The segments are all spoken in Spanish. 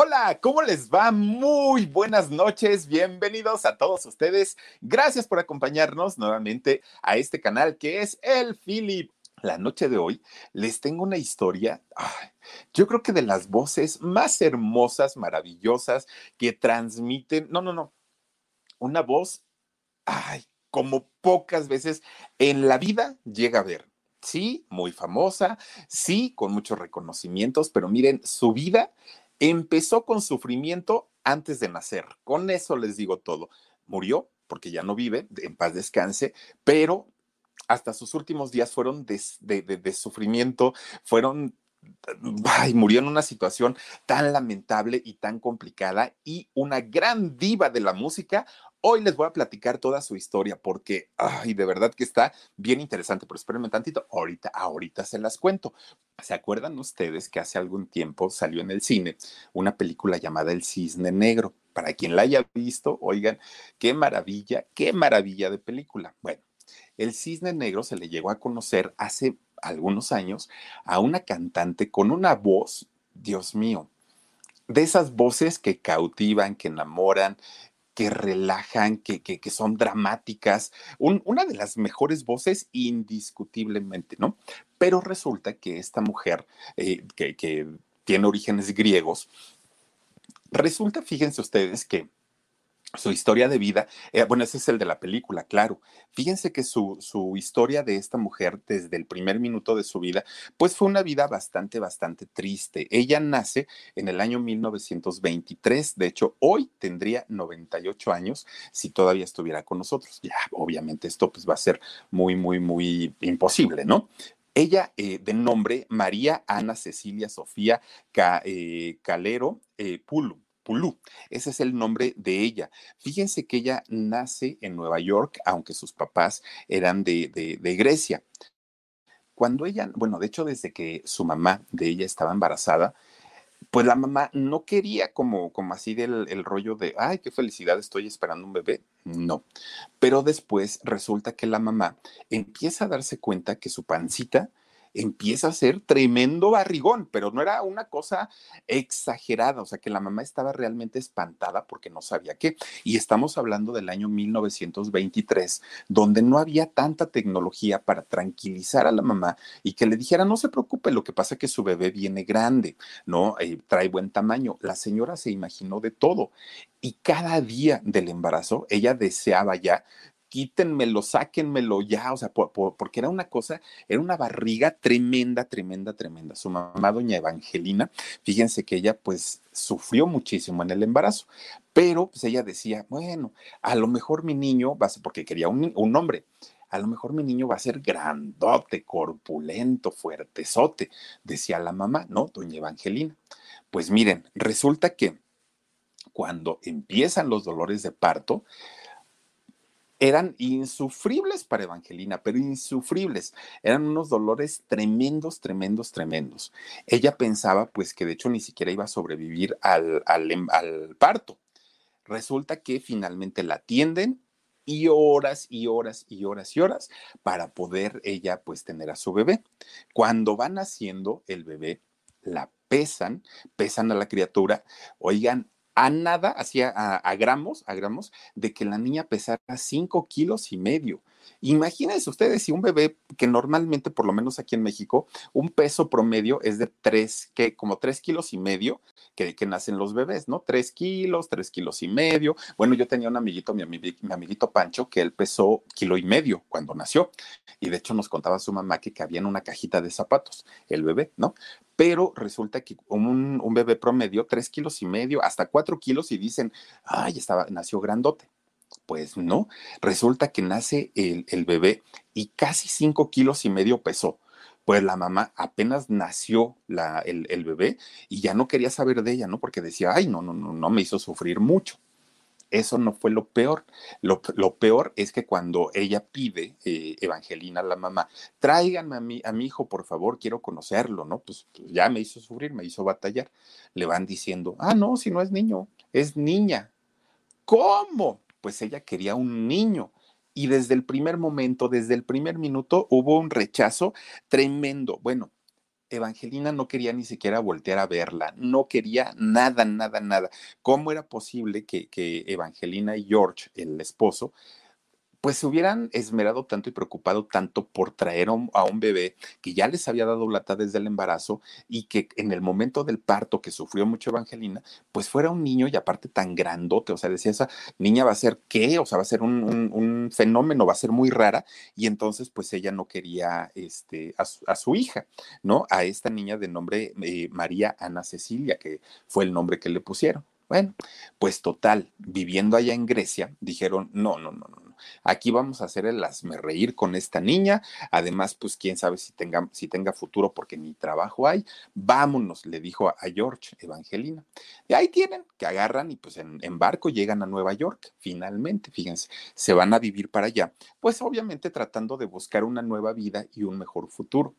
Hola, ¿cómo les va? Muy buenas noches, bienvenidos a todos ustedes. Gracias por acompañarnos nuevamente a este canal que es El Philip. La noche de hoy les tengo una historia, yo creo que de las voces más hermosas, maravillosas que transmiten, no, no, no, una voz, ay, como pocas veces en la vida llega a ver. Sí, muy famosa, sí, con muchos reconocimientos, pero miren, su vida Empezó con sufrimiento antes de nacer. Con eso les digo todo. Murió porque ya no vive, en paz descanse, pero hasta sus últimos días fueron de, de, sufrimiento, fueron Ay, murió en una situación tan lamentable y tan complicada y una gran diva de la música Hoy les voy a platicar toda su historia porque, ay, de verdad que está bien interesante, pero espérenme tantito, ahorita, ahorita se las cuento. ¿Se acuerdan ustedes que hace algún tiempo salió en el cine una película llamada El Cisne Negro? Para quien la haya visto, oigan, qué maravilla, qué maravilla de película. Bueno, El Cisne Negro se le llegó a conocer hace algunos años a una cantante con una voz, Dios mío, de esas voces que cautivan, que enamoran, que relajan, que, que, son dramáticas, una de las mejores voces indiscutiblemente, ¿no? Pero resulta que esta mujer, eh, que, que tiene orígenes griegos, resulta, fíjense ustedes, que su historia de vida, eh, bueno, ese es el de la película, claro. Fíjense que su, su, historia de esta mujer desde el primer minuto de su vida, pues fue una vida bastante, bastante triste. Ella nace en el año 1923, de hecho, hoy tendría 98 años si todavía estuviera con nosotros. Ya, obviamente esto pues va a ser muy, muy, muy imposible, ¿no? Ella, eh, de nombre María Ana Cecilia Sofía eh, Calero Pulu ese es el nombre de ella. Fíjense que ella nace en Nueva York, aunque sus papás eran de, de, Grecia. Cuando ella, bueno, de hecho, desde que su mamá de ella estaba embarazada, pues la mamá no quería como, como así del el rollo de, ay, qué felicidad, estoy esperando un bebé. No. Pero después resulta que la mamá empieza a darse cuenta que su pancita empieza a ser tremendo barrigón, pero no era una cosa exagerada, o sea que la mamá estaba realmente espantada porque no sabía qué. Y estamos hablando del año 1923, donde no había tanta tecnología para tranquilizar a la mamá y que le dijera, no se preocupe, lo que pasa es que su bebé viene grande, ¿no? Eh, trae buen tamaño. La señora se imaginó de todo y cada día del embarazo ella deseaba ya quítenmelo, sáquenmelo ya, o sea, porque era una cosa, era una barriga tremenda, tremenda, tremenda. Su mamá, doña Evangelina, fíjense que ella pues sufrió muchísimo en el embarazo, pero pues ella decía, bueno, a lo mejor mi niño va a ser, porque quería un, un hombre, a lo mejor mi niño va a ser grandote, corpulento, fuertezote, decía la mamá, ¿no? Doña Evangelina. Pues miren, resulta que cuando empiezan los dolores de parto, eran insufribles para Evangelina, pero insufribles. Eran unos dolores tremendos, tremendos, tremendos. Ella pensaba pues que de hecho ni siquiera iba a sobrevivir em, al parto. Resulta que finalmente la atienden y horas y horas y horas y horas para poder ella pues tener a su bebé. Cuando van naciendo el bebé, la pesan, pesan a la criatura, oigan, a nada, hacía a, gramos, a gramos, de que la niña pesara cinco kilos y medio. Imagínense ustedes si un bebé que normalmente, por lo menos aquí en México, un peso promedio es de tres, que como tres kilos y medio que, que nacen los bebés, ¿no? Tres kilos, tres kilos y medio. Bueno, yo tenía un amiguito, mi, mi amiguito Pancho, que él pesó kilo y medio cuando nació. Y de hecho nos contaba su mamá que cabía en una cajita de zapatos, el bebé, ¿no? Pero resulta que un, un bebé promedio, tres kilos y medio, hasta cuatro kilos, y dicen, ay, estaba, nació grandote pues no, resulta que nace el, el bebé y casi cinco kilos y medio pesó pues la mamá apenas nació la, el, el, bebé y ya no quería saber de ella, ¿no? Porque decía, ay, no, no, no, no me hizo sufrir mucho. Eso no fue lo peor. Lo, lo peor es que cuando ella pide, eh, Evangelina, la mamá, tráiganme a mi, a mi hijo, por favor, quiero conocerlo, ¿no? Pues, pues ya me hizo sufrir, me hizo batallar. Le van diciendo, ah, no, si no es niño, es niña. ¿Cómo? Pues ella quería un niño. Y desde el primer momento, desde el primer minuto, hubo un rechazo tremendo. Bueno, Evangelina no quería ni siquiera voltear a verla, no quería nada, nada, nada. ¿Cómo era posible que, que Evangelina y George, el esposo, pues se hubieran esmerado tanto y preocupado tanto por traer a un, bebé que ya les había dado lata desde el embarazo y que en el momento del parto que sufrió mucho Evangelina, pues fuera un niño y aparte tan grandote, o sea, decía esa niña va a ser qué, o sea, va a ser un, fenómeno, va a ser muy rara y entonces pues ella no quería este, a, su, a su hija, ¿no? A esta niña de nombre eh, María Ana Cecilia, que fue el nombre que le pusieron. Bueno, pues total, viviendo allá en Grecia, dijeron, no, no, no, no, Aquí vamos a hacer el hazme reír con esta niña. Además, pues quién sabe si tenga, si tenga futuro porque ni trabajo hay. Vámonos, le dijo a, George Evangelina. Y ahí tienen, que agarran y pues en, en barco llegan a Nueva York, finalmente, fíjense, se van a vivir para allá. Pues obviamente tratando de buscar una nueva vida y un mejor futuro.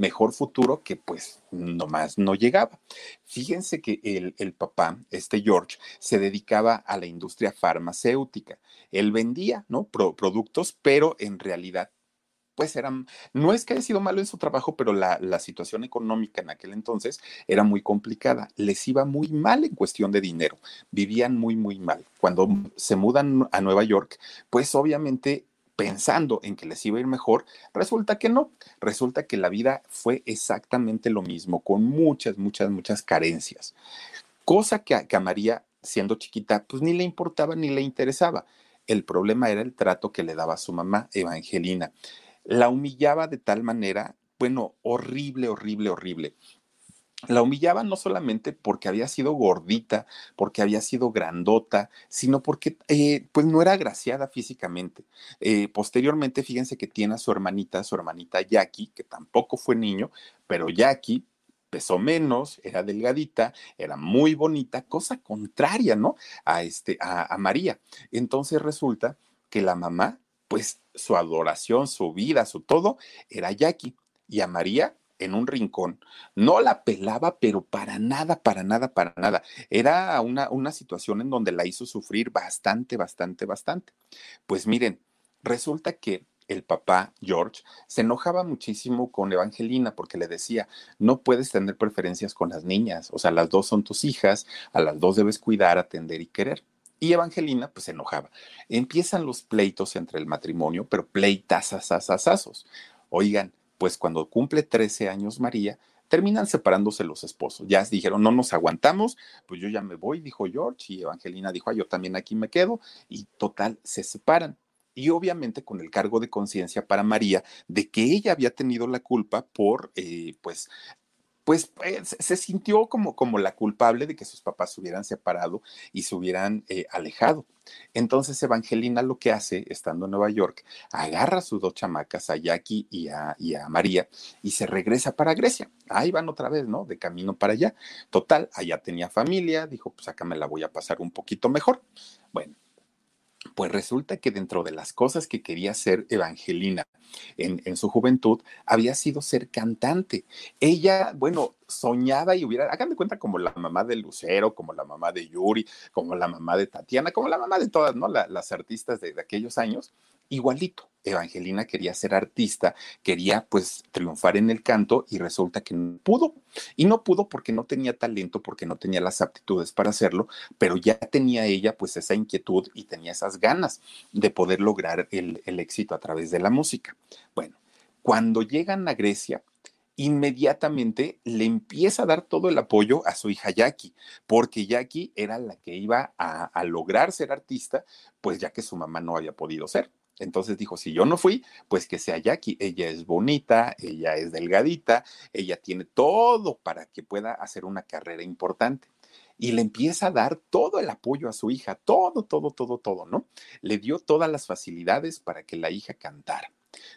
Mejor futuro que pues nomás no llegaba. Fíjense que el, el papá, este George, se dedicaba a la industria farmacéutica. Él vendía, ¿no? productos, pero en realidad pues eran, no es que haya sido malo en su trabajo, pero la, la, situación económica en aquel entonces era muy complicada. Les iba muy mal en cuestión de dinero. Vivían muy, muy mal. Cuando se mudan a Nueva York, pues obviamente pensando en que les iba a ir mejor, resulta que no. Resulta que la vida fue exactamente lo mismo, con muchas, muchas, muchas carencias. Cosa que a María, siendo chiquita, pues ni le importaba ni le interesaba. El problema era el trato que le daba su mamá, Evangelina. La humillaba de tal manera, bueno, horrible, horrible, horrible. La humillaba no solamente porque había sido gordita, porque había sido grandota, sino porque eh, pues no era agraciada físicamente. Eh, posteriormente, fíjense que tiene a su hermanita, su hermanita Jackie, que tampoco fue niño, pero Jackie pesó menos, era delgadita, era muy bonita, cosa contraria, ¿no? A, este, a, a María. Entonces resulta que la mamá, pues su adoración, su vida, su todo, era Jackie. Y a María en un rincón. No la pelaba, pero para nada, para nada, para nada. Era una, una situación en donde la hizo sufrir bastante, bastante, bastante. Pues miren, resulta que el papá, George, se enojaba muchísimo con Evangelina porque le decía, no puedes tener preferencias con las niñas, o sea, las dos son tus hijas, a las dos debes cuidar, atender y querer. Y Evangelina, pues se enojaba. Empiezan los pleitos entre el matrimonio, pero pleitasasasasazos. Oigan, pues cuando cumple 13 años María, terminan separándose los esposos. Ya dijeron, no nos aguantamos, pues yo ya me voy, dijo George, y Evangelina dijo, ah, yo también aquí me quedo, y total, se separan y obviamente con el cargo de conciencia para María de que ella había tenido la culpa por, eh, pues, pues eh, se sintió como, como la culpable de que sus papás se hubieran separado y se hubieran eh, alejado. Entonces Evangelina lo que hace, estando en Nueva York, agarra a sus dos chamacas, a Jackie y a, y a María, y se regresa para Grecia. Ahí van otra vez, ¿no? De camino para allá. Total, allá tenía familia, dijo, pues acá me la voy a pasar un poquito mejor. Bueno, pues resulta que dentro de las cosas que quería ser Evangelina en, su juventud, había sido ser cantante. Ella, bueno, soñaba y hubiera, hagan de cuenta como la mamá de Lucero, como la mamá de Yuri, como la mamá de Tatiana, como la mamá de todas, ¿no? las artistas de, aquellos años. Igualito. Evangelina quería ser artista, quería pues triunfar en el canto y resulta que no pudo. Y no pudo porque no tenía talento, porque no tenía las aptitudes para hacerlo, pero ya tenía ella pues esa inquietud y tenía esas ganas de poder lograr el, éxito a través de la música. Bueno, cuando llegan a Grecia, inmediatamente le empieza a dar todo el apoyo a su hija Jackie, porque Jackie era la que iba a, a, lograr ser artista, pues ya que su mamá no había podido ser. Entonces dijo, si yo no fui, pues que sea Jackie. Ella es bonita, ella es delgadita, ella tiene todo para que pueda hacer una carrera importante. Y le empieza a dar todo el apoyo a su hija, todo, todo, todo, todo, ¿no? Le dio todas las facilidades para que la hija cantara.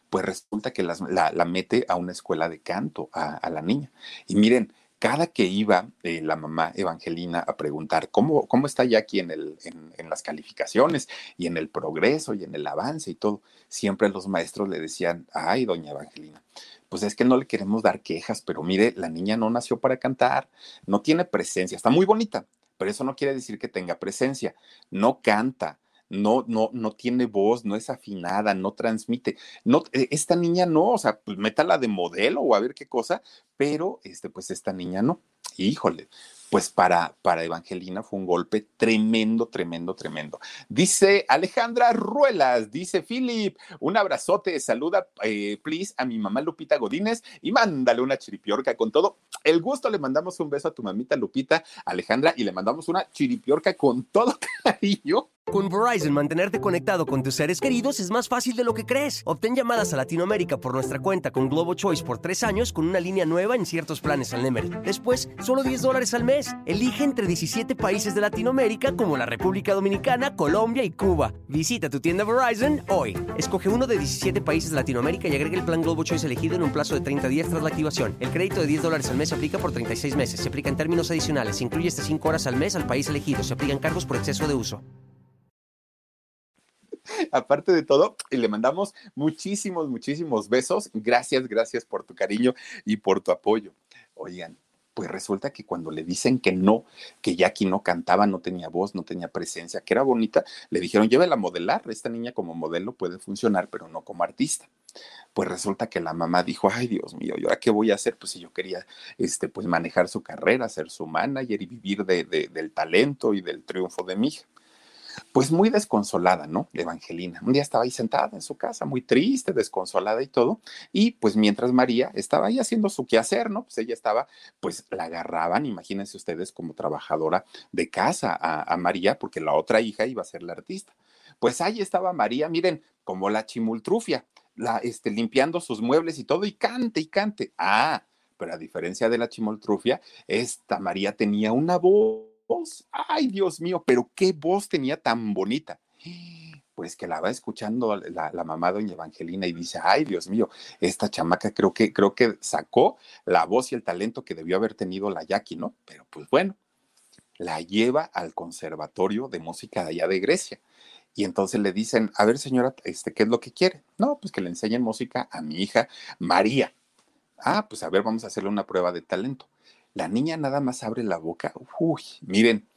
Pues resulta que la, mete a una escuela de canto a, a la niña. Y miren, cada que iba eh, la mamá Evangelina a preguntar cómo, cómo está Jackie en, el, en, en, las calificaciones y en el progreso y en el avance y todo, siempre los maestros le decían, ay, doña Evangelina, pues es que no le queremos dar quejas, pero mire, la niña no nació para cantar, no tiene presencia, está muy bonita, pero eso no quiere decir que tenga presencia, no canta, no, no, no tiene voz, no es afinada, no transmite. No, e, esta niña no, o sea, pues métala de modelo o a ver qué cosa, pero este, pues esta niña no. Híjole, pues para, para Evangelina fue un golpe tremendo, tremendo, tremendo. Dice Alejandra Ruelas, dice Philip, un abrazote, saluda, eh, please, a mi mamá Lupita Godínez y mándale una chiripiorca con todo. El gusto, le mandamos un beso a tu mamita Lupita, Alejandra, y le mandamos una chiripiorca con todo cariño. Con Verizon, mantenerte conectado con tus seres queridos es más fácil de lo que crees. Obtén llamadas a Latinoamérica por nuestra cuenta con Globo Choice por tres años con una línea nueva en ciertos planes al Nemery. Después, solo 10 dólares al mes. Elige entre 17 países de Latinoamérica como la República Dominicana, Colombia y Cuba. Visita tu tienda Verizon hoy. Escoge uno de 17 países de Latinoamérica y agrega el plan Globo Choice elegido en un plazo de 30 días tras la activación. El crédito de 10 dólares al mes se aplica por 36 meses. Se aplica en términos adicionales. Se incluye hasta 5 horas al mes al país elegido. Se aplican cargos por exceso de uso. aparte de todo, le mandamos muchísimos, muchísimos besos. Gracias, gracias por tu cariño y por tu apoyo. Oigan, pues resulta que cuando le dicen que no, que Jackie no cantaba, no tenía voz, no tenía presencia, que era bonita, le dijeron, llévela a modelar, esta niña como modelo puede funcionar, pero no como artista. Pues resulta que la mamá dijo, ay Dios mío, ¿y ahora qué voy a hacer? Pues si yo quería, este, pues manejar su carrera, ser su manager y vivir de, de, del talento y del triunfo de mi hija pues muy desconsolada, ¿no? Evangelina. Un día estaba ahí sentada en su casa, muy triste, desconsolada y todo, y pues mientras María estaba ahí haciendo su quehacer, ¿no? Pues ella estaba, pues la agarraban, imagínense ustedes como trabajadora de casa a, María, porque la otra hija iba a ser la artista. Pues ahí estaba María, miren, como la chimultrufia, la, este, limpiando sus muebles y todo, y cante y cante. Ah, pero a diferencia de la chimoltrufia, esta María tenía una voz voz. Ay, Dios mío, pero qué voz tenía tan bonita. Pues que la va escuchando la, mamá doña Evangelina y dice, ay, Dios mío, esta chamaca creo que, creo que sacó la voz y el talento que debió haber tenido la Jackie, ¿no? Pero pues bueno, la lleva al conservatorio de música de allá de Grecia. Y entonces le dicen, a ver, señora, este, ¿qué es lo que quiere? No, pues que le enseñen música a mi hija María. Ah, pues a ver, vamos a hacerle una prueba de talento. La niña nada más abre la boca. Uy, miren,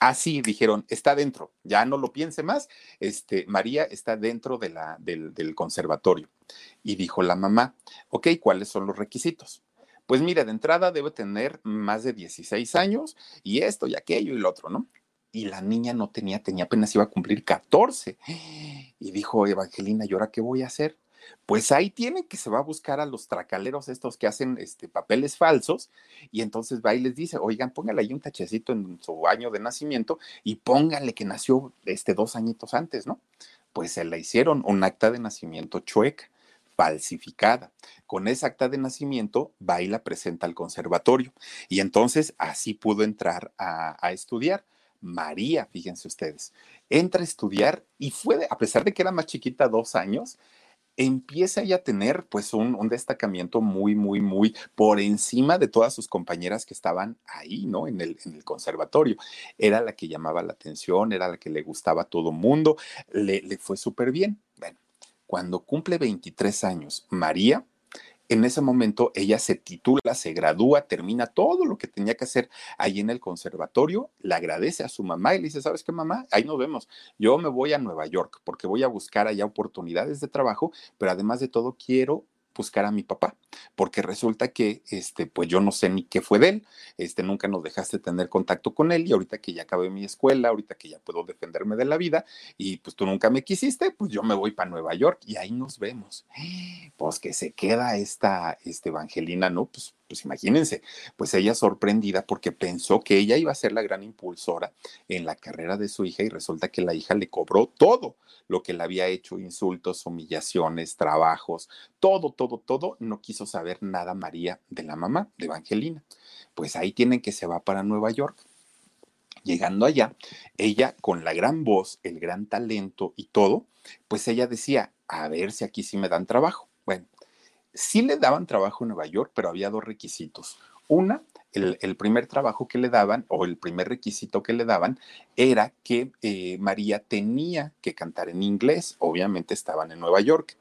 así dijeron, está dentro, ya no lo piense más. Este, María está dentro de la, del, del conservatorio. Y dijo la mamá, ok, ¿cuáles son los requisitos? Pues mire, de entrada debe tener más de 16 años y esto y aquello y lo otro, ¿no? Y la niña no tenía, tenía apenas iba a cumplir 14. Y dijo Evangelina, ¿y ahora qué voy a hacer? Pues ahí tiene que se va a buscar a los tracaleros estos que hacen este, papeles falsos y entonces va y les dice, oigan, póngale ahí un tachecito en su año de nacimiento y pónganle que nació este, dos añitos antes, ¿no? Pues se le hicieron un acta de nacimiento chueca, falsificada. Con esa acta de nacimiento va y la presenta al conservatorio y entonces así pudo entrar a, a estudiar. María, fíjense ustedes, entra a estudiar y fue, a pesar de que era más chiquita, dos años, empieza ella a tener pues un, un, destacamiento muy, muy, muy por encima de todas sus compañeras que estaban ahí, ¿no? En el, en el conservatorio. Era la que llamaba la atención, era la que le gustaba a todo mundo, le, le fue súper bien. Bueno, cuando cumple 23 años, María en ese momento ella se titula, se gradúa, termina todo lo que tenía que hacer ahí en el conservatorio, le agradece a su mamá y le dice, ¿sabes qué mamá? Ahí nos vemos. Yo me voy a Nueva York porque voy a buscar allá oportunidades de trabajo, pero además de todo quiero buscar a mi papá, porque resulta que, este, pues yo no sé ni qué fue de él, este, nunca nos dejaste tener contacto con él y ahorita que ya acabé mi escuela, ahorita que ya puedo defenderme de la vida y pues tú nunca me quisiste, pues yo me voy para Nueva York y ahí nos vemos. Pues que se queda esta, este, Evangelina, ¿no? Pues pues imagínense, pues ella sorprendida porque pensó que ella iba a ser la gran impulsora en la carrera de su hija y resulta que la hija le cobró todo lo que le había hecho, insultos, humillaciones, trabajos, todo, todo, todo, no quiso saber nada María de la mamá, de Evangelina. Pues ahí tienen que se va para Nueva York. Llegando allá, ella con la gran voz, el gran talento y todo, pues ella decía, a ver si aquí sí me dan trabajo. Sí le daban trabajo en Nueva York, pero había dos requisitos. Una, el, primer trabajo que le daban o el primer requisito que le daban era que eh, María tenía que cantar en inglés. Obviamente estaban en Nueva York.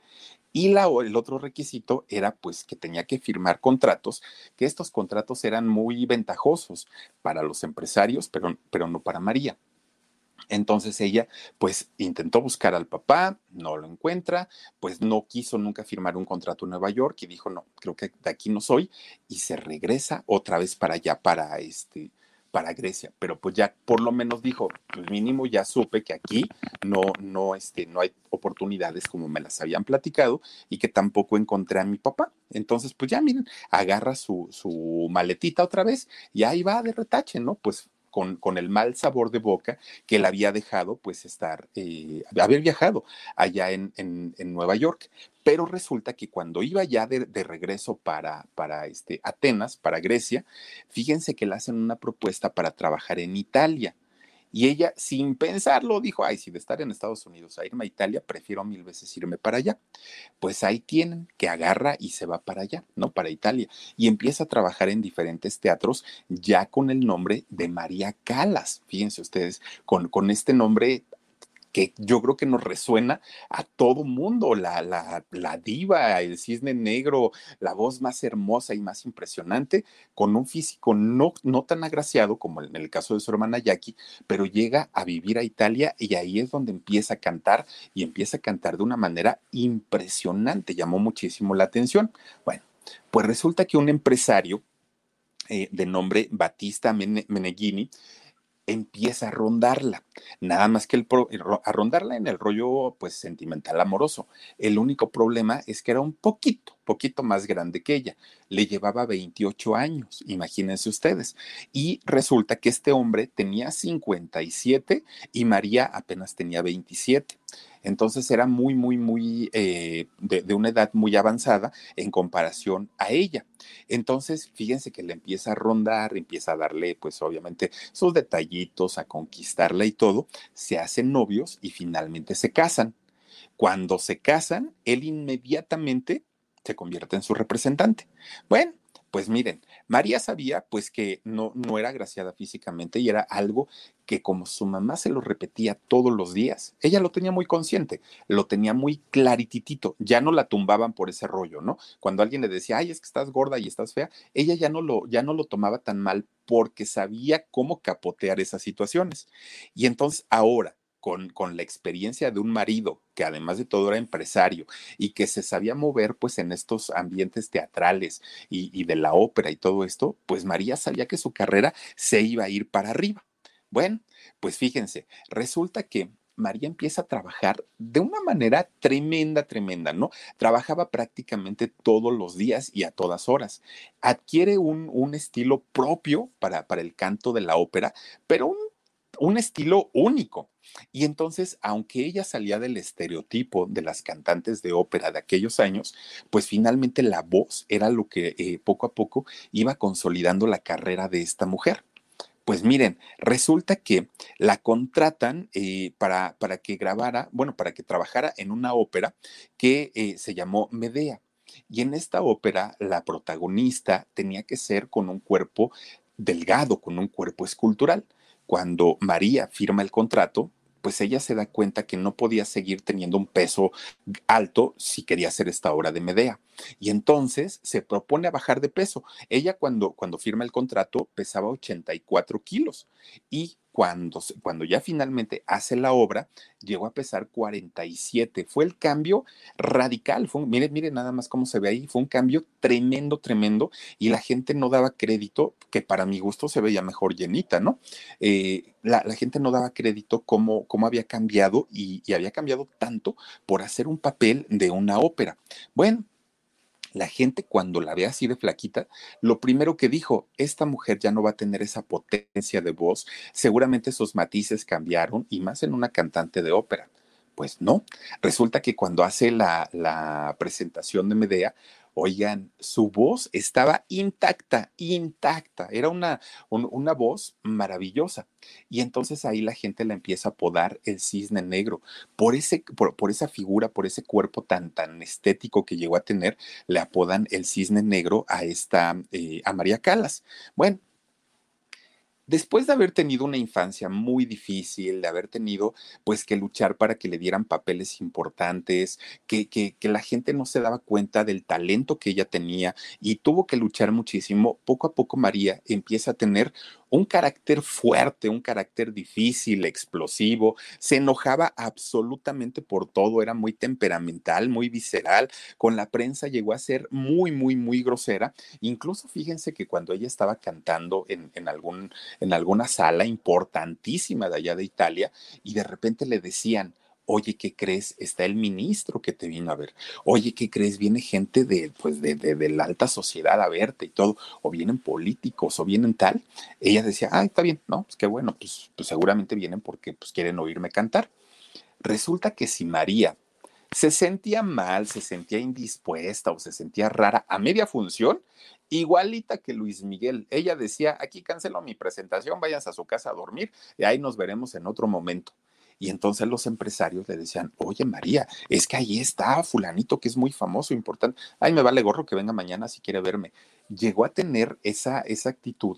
Y la, el otro requisito era pues que tenía que firmar contratos, que estos contratos eran muy ventajosos para los empresarios, pero, pero no para María. Entonces ella pues intentó buscar al papá, no lo encuentra, pues no quiso nunca firmar un contrato en Nueva York y dijo, no, creo que de aquí no soy y se regresa otra vez para allá, para este, para Grecia, pero pues ya por lo menos dijo, pues mínimo ya supe que aquí no, no, este, no hay oportunidades como me las habían platicado y que tampoco encontré a mi papá. Entonces, pues ya miren, agarra su, su maletita otra vez y ahí va de retache, ¿no? Pues con, el mal sabor de boca que le había dejado pues estar, eh, haber viajado allá en, Nueva York. Pero resulta que cuando iba ya de, regreso para, para este, Atenas, para Grecia, fíjense que le hacen una propuesta para trabajar en Italia. Y ella, sin pensarlo, dijo, ay, si de estar en Estados Unidos a irme a Italia, prefiero mil veces irme para allá. Pues ahí tienen, que agarra y se va para allá, ¿no? Para Italia. Y empieza a trabajar en diferentes teatros ya con el nombre de María Calas. Fíjense ustedes, con, con este nombre que yo creo que nos resuena a todo mundo, la, la, la, diva, el cisne negro, la voz más hermosa y más impresionante, con un físico no, no tan agraciado como en el caso de su hermana Jackie, pero llega a vivir a Italia y ahí es donde empieza a cantar y empieza a cantar de una manera impresionante, llamó muchísimo la atención. Bueno, pues resulta que un empresario eh, de nombre Batista Meneghini, empieza a rondarla. Nada más que el a rondarla en el rollo pues sentimental amoroso. El único problema es que era un poquito, poquito más grande que ella. Le llevaba 28 años, imagínense ustedes. Y resulta que este hombre tenía 57 y María apenas tenía 27. Entonces era muy, muy, muy eh, de, una edad muy avanzada en comparación a ella. Entonces, fíjense que le empieza a rondar, empieza a darle, pues obviamente, sus detallitos, a conquistarla y todo. Se hacen novios y finalmente se casan. Cuando se casan, él inmediatamente se convierte en su representante. Bueno, pues miren, María sabía pues que no, no era agraciada físicamente y era algo que como su mamá se lo repetía todos los días, ella lo tenía muy consciente, lo tenía muy clarititito, ya no la tumbaban por ese rollo, ¿no? Cuando alguien le decía, ay, es que estás gorda y estás fea, ella ya no lo, ya no lo tomaba tan mal porque sabía cómo capotear esas situaciones. Y entonces ahora, con, la experiencia de un marido que además de todo era empresario y que se sabía mover pues en estos ambientes teatrales y, de la ópera y todo esto, pues María sabía que su carrera se iba a ir para arriba. Bueno, pues fíjense, resulta que María empieza a trabajar de una manera tremenda, tremenda, ¿no? Trabajaba prácticamente todos los días y a todas horas. Adquiere un, un estilo propio para, para el canto de la ópera, pero un un estilo único. Y entonces, aunque ella salía del estereotipo de las cantantes de ópera de aquellos años, pues finalmente la voz era lo que eh, poco a poco iba consolidando la carrera de esta mujer. Pues miren, resulta que la contratan eh, para, para, que grabara, bueno, para que trabajara en una ópera que eh, se llamó Medea. Y en esta ópera, la protagonista tenía que ser con un cuerpo delgado, con un cuerpo escultural cuando María firma el contrato, pues ella se da cuenta que no podía seguir teniendo un peso alto si quería hacer esta obra de Medea. Y entonces se propone a bajar de peso. Ella cuando, cuando firma el contrato pesaba 84 kilos y cuando, cuando ya finalmente hace la obra, llegó a pesar 47. Fue el cambio radical. Fue, miren, miren nada más cómo se ve ahí. Fue un cambio tremendo, tremendo. Y la gente no daba crédito, que para mi gusto se veía mejor llenita, ¿no? Eh, la, gente no daba crédito cómo, cómo había cambiado y, y había cambiado tanto por hacer un papel de una ópera. Bueno, la gente cuando la ve así de flaquita, lo primero que dijo, esta mujer ya no va a tener esa potencia de voz, seguramente esos matices cambiaron y más en una cantante de ópera. Pues no, resulta que cuando hace la, la presentación de Medea, Oigan, su voz estaba intacta, intacta. Era una, una voz maravillosa. Y entonces ahí la gente la empieza a apodar el cisne negro. Por, ese, por, esa figura, por ese cuerpo tan, tan estético que llegó a tener, le apodan el cisne negro a esta, eh, a María Calas. Bueno, después de haber tenido una infancia muy difícil, de haber tenido pues que luchar para que le dieran papeles importantes, que, que, que, la gente no se daba cuenta del talento que ella tenía y tuvo que luchar muchísimo, poco a poco María empieza a tener un carácter fuerte, un carácter difícil, explosivo, se enojaba absolutamente por todo, era muy temperamental, muy visceral, con la prensa llegó a ser muy, muy, muy grosera. Incluso fíjense que cuando ella estaba cantando en, en, algún, en alguna sala importantísima de allá de Italia y de repente le decían, Oye, ¿qué crees? Está el ministro que te vino a ver. Oye, ¿qué crees? Viene gente de, pues, de, de, la alta sociedad a verte y todo. O vienen políticos, o vienen tal. Ella decía, ah, está bien, ¿no? Pues qué bueno, pues, pues seguramente vienen porque pues, quieren oírme cantar. Resulta que si María se sentía mal, se sentía indispuesta o se sentía rara a media función, igualita que Luis Miguel. Ella decía, aquí cancelo mi presentación, váyanse a su casa a dormir y ahí nos veremos en otro momento. Y entonces los empresarios le decían, oye María, es que ahí está fulanito que es muy famoso, importante. Ay, me vale gorro que venga mañana si quiere verme. Llegó a tener esa, esa actitud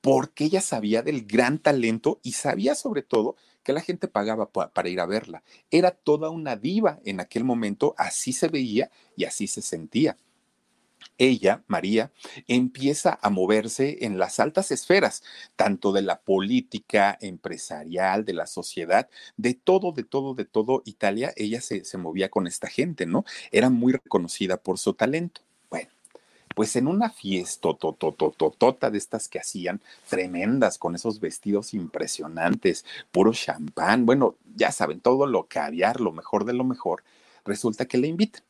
porque ella sabía del gran talento y sabía sobre todo que la gente pagaba para ir a verla. Era toda una diva en aquel momento, así se veía y así se sentía. Ella, María, empieza a moverse en las altas esferas, tanto de la política, empresarial, de la sociedad, de todo, de todo, de todo Italia. Ella se, se movía con esta gente, ¿no? Era muy reconocida por su talento pues en una fiesta totototota de estas que hacían, tremendas, con esos vestidos impresionantes, puro champán, bueno, ya saben, todo lo caviar, lo mejor de lo mejor, resulta que le invitan.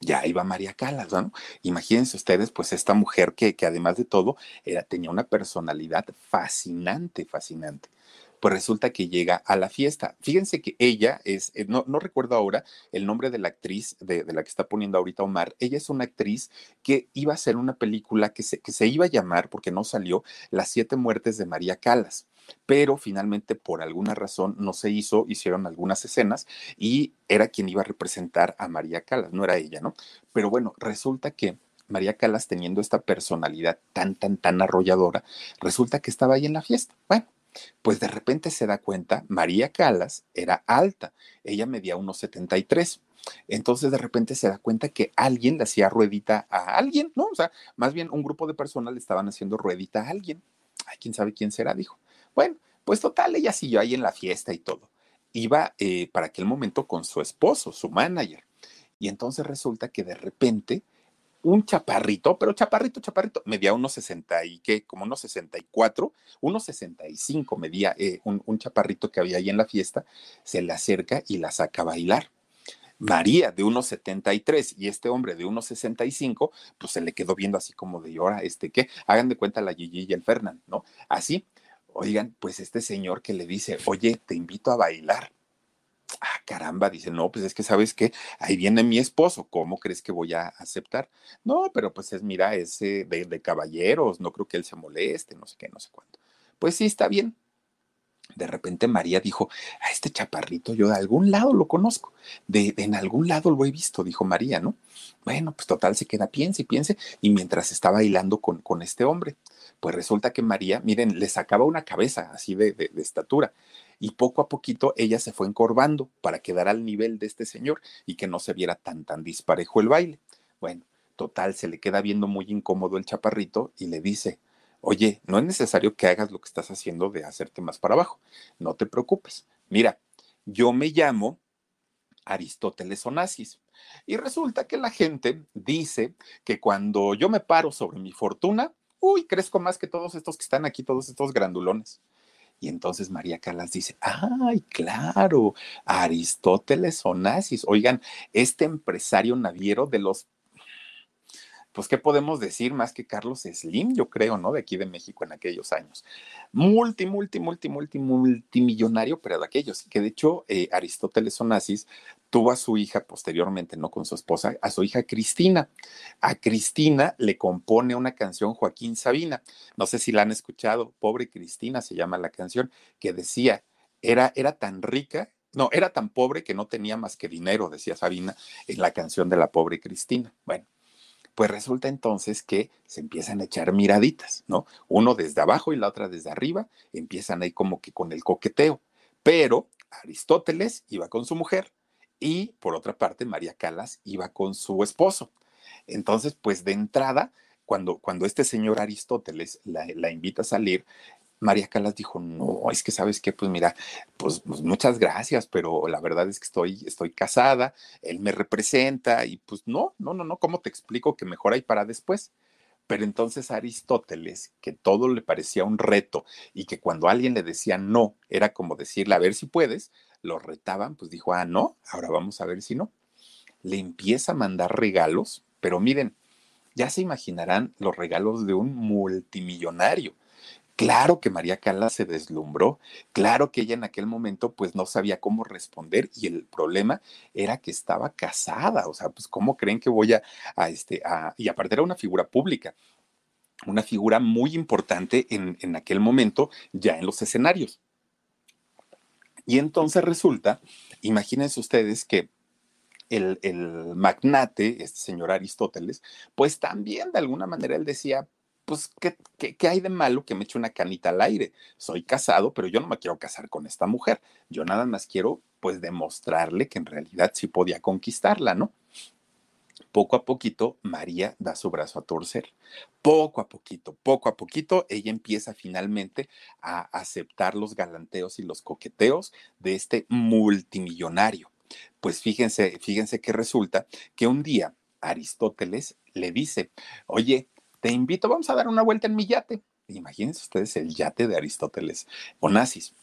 Ya iba María Calas, ¿no? Imagínense ustedes, pues esta mujer que, que además de todo era, tenía una personalidad fascinante, fascinante pues resulta que llega a la fiesta. Fíjense que ella es, eh, no, no recuerdo ahora el nombre de la actriz de, la que está poniendo ahorita Omar, ella es una actriz que iba a hacer una película que se, que se iba a llamar, porque no salió, Las siete muertes de María Calas pero finalmente por alguna razón no se hizo, hicieron algunas escenas y era quien iba a representar a María Calas, no era ella, ¿no? Pero bueno, resulta que María Calas teniendo esta personalidad tan, tan, tan arrolladora, resulta que estaba ahí en la fiesta. Bueno, pues de repente se da cuenta, María Calas era alta, ella medía unos 73. Entonces de repente se da cuenta que alguien le hacía ruedita a alguien, ¿no? O sea, más bien un grupo de personas le estaban haciendo ruedita a alguien. Ay, quién sabe quién será, dijo. Bueno, pues total, ella siguió ahí en la fiesta y todo. Iba eh, para aquel momento con su esposo, su manager. Y entonces resulta que de repente un chaparrito, pero chaparrito, chaparrito, medía unos 60 y qué, como unos 64, unos 65 medía eh, un, un chaparrito que había ahí en la fiesta, se le acerca y la saca a bailar. María de unos 73 y este hombre de unos 65, pues se le quedó viendo así como de ahora, este qué, hagan de cuenta la Gigi y el Fernand, ¿no? Así, oigan, pues este señor que le dice, oye, te invito a bailar. Ah, caramba, dice, no, pues es que sabes que ahí viene mi esposo, ¿cómo crees que voy a aceptar? No, pero pues es, mira, es de, de caballeros, no creo que él se moleste, no sé qué, no sé cuánto. Pues sí, está bien, de repente María dijo, a este chaparrito yo de algún lado lo conozco, de, en algún lado lo he visto, dijo María, ¿no? Bueno, pues total se queda, piense y piense, y mientras estaba hilando con, con este hombre, pues resulta que María, miren, le sacaba una cabeza así de, de, estatura, y poco a poquito ella se fue encorvando para quedar al nivel de este señor y que no se viera tan, tan disparejo el baile. Bueno, total, se le queda viendo muy incómodo el chaparrito y le dice, Oye, no es necesario que hagas lo que estás haciendo de hacerte más para abajo. No te preocupes. Mira, yo me llamo Aristóteles Onassis. Y resulta que la gente dice que cuando yo me paro sobre mi fortuna, uy, crezco más que todos estos que están aquí, todos estos grandulones. Y entonces María Calas dice, ay, claro, Aristóteles Onassis. Oigan, este empresario naviero de los pues, ¿qué podemos decir más que Carlos Slim, yo creo, ¿no? De aquí de México en aquellos años. Multi, multi, multi, multi, multimillonario, pero de aquellos, que de hecho eh, Aristóteles Onassis tuvo a su hija posteriormente, ¿no? Con su esposa, a su hija Cristina. A Cristina le compone una canción Joaquín Sabina. No sé si la han escuchado, Pobre Cristina se llama la canción, que decía, era, era tan rica no, era tan pobre que no tenía más que dinero, decía Sabina en la canción de la pobre Cristina. Bueno, pues resulta entonces que se empiezan a echar miraditas, ¿no? Uno desde abajo y la otra desde arriba, empiezan ahí como que con el coqueteo. Pero Aristóteles iba con su mujer y por otra parte María Calas iba con su esposo. Entonces, pues de entrada, cuando, cuando este señor Aristóteles la, invita a salir, María Calas dijo, no, es que sabes qué, pues mira, pues, pues, muchas gracias, pero la verdad es que estoy, estoy casada, él me representa y pues no, no, no, no, ¿cómo te explico que mejor hay para después? Pero entonces Aristóteles, que todo le parecía un reto y que cuando alguien le decía no, era como decirle, a ver si puedes, lo retaban, pues dijo, ah, no, ahora vamos a ver si no. Le empieza a mandar regalos, pero miren, ya se imaginarán los regalos de un multimillonario Claro que María Cala se deslumbró, claro que ella en aquel momento pues no sabía cómo responder y el problema era que estaba casada, o sea, pues cómo creen que voy a, a este, a, y aparte era una figura pública, una figura muy importante en, en aquel momento ya en los escenarios. Y entonces resulta, imagínense ustedes que el, magnate, este señor Aristóteles, pues también de alguna manera él decía, pues, ¿qué, ¿qué, hay de malo que me eche una canita al aire? Soy casado, pero yo no me quiero casar con esta mujer. Yo nada más quiero, pues, demostrarle que en realidad sí podía conquistarla, ¿no? Poco a poquito, María da su brazo a torcer. Poco a poquito, poco a poquito, ella empieza finalmente a aceptar los galanteos y los coqueteos de este multimillonario. Pues fíjense, fíjense que resulta que un día Aristóteles le dice, oye, te invito, vamos a dar una vuelta en mi yate. Imagínense ustedes el yate de Aristóteles Onassis.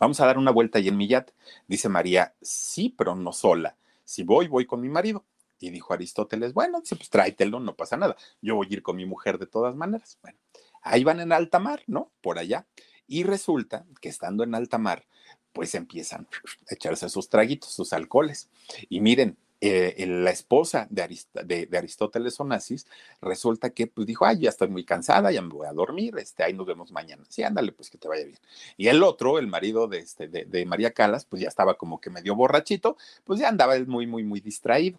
Vamos a dar una vuelta ahí en mi yate. Dice María, sí, pero no sola. Si voy, voy con mi marido. Y dijo Aristóteles, bueno, dice, pues tráetelo, no pasa nada. Yo voy a ir con mi mujer de todas maneras. Bueno, ahí van en alta mar, ¿no? Por allá. Y resulta que estando en alta mar, pues empiezan a echarse sus traguitos, sus alcoholes. Y miren, eh, la esposa de, Aristóteles Onassis, resulta que pues dijo, ay, ya estoy muy cansada, ya me voy a dormir, este, ahí nos vemos mañana. Sí, ándale, pues que te vaya bien. Y el otro, el marido de, este, de, de María Calas, pues ya estaba como que medio borrachito, pues ya andaba muy, muy, muy distraído.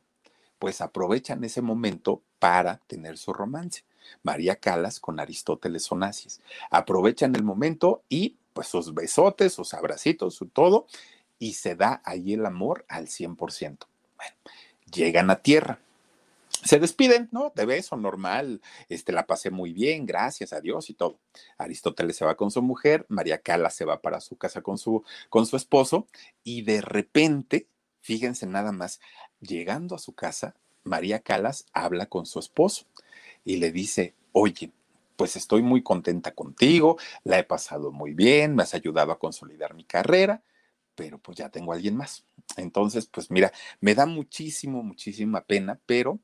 Pues aprovechan ese momento para tener su romance. María Calas con Aristóteles Onassis. Aprovechan el momento y pues sus besotes, sus abracitos, su todo, y se da ahí el amor al 100% llegan a tierra. Se despiden, ¿no? De beso, normal. Este, la pasé muy bien, gracias a Dios y todo. Aristóteles se va con su mujer, María Cala se va para su casa con su, con su esposo, y de repente, fíjense nada más, llegando a su casa, María Calas habla con su esposo y le dice, oye, pues estoy muy contenta contigo, la he pasado muy bien, me has ayudado a consolidar mi carrera, pero pues ya tengo a alguien más. Entonces, pues mira, me da muchísimo, muchísima pena, pero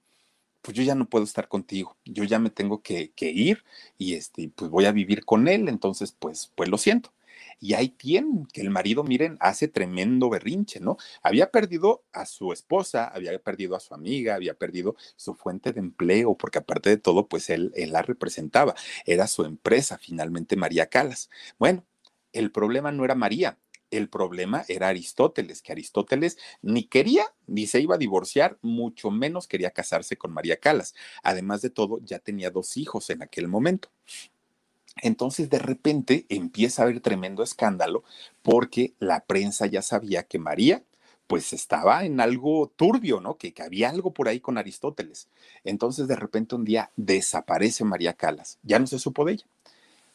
pues yo ya no puedo estar contigo, yo ya me tengo que, ir y este, pues voy a vivir con él, entonces pues, pues lo siento. Y ahí tienen que el marido, miren, hace tremendo berrinche, ¿no? Había perdido a su esposa, había perdido a su amiga, había perdido su fuente de empleo, porque aparte de todo, pues él, él la representaba, era su empresa, finalmente María Calas. Bueno, el problema no era María, el problema era Aristóteles, que Aristóteles ni quería ni se iba a divorciar, mucho menos quería casarse con María Calas. Además de todo, ya tenía dos hijos en aquel momento. Entonces, de repente empieza a haber tremendo escándalo porque la prensa ya sabía que María pues estaba en algo turbio, ¿no? Que, que, había algo por ahí con Aristóteles. Entonces, de repente un día desaparece María Calas. Ya no se supo de ella.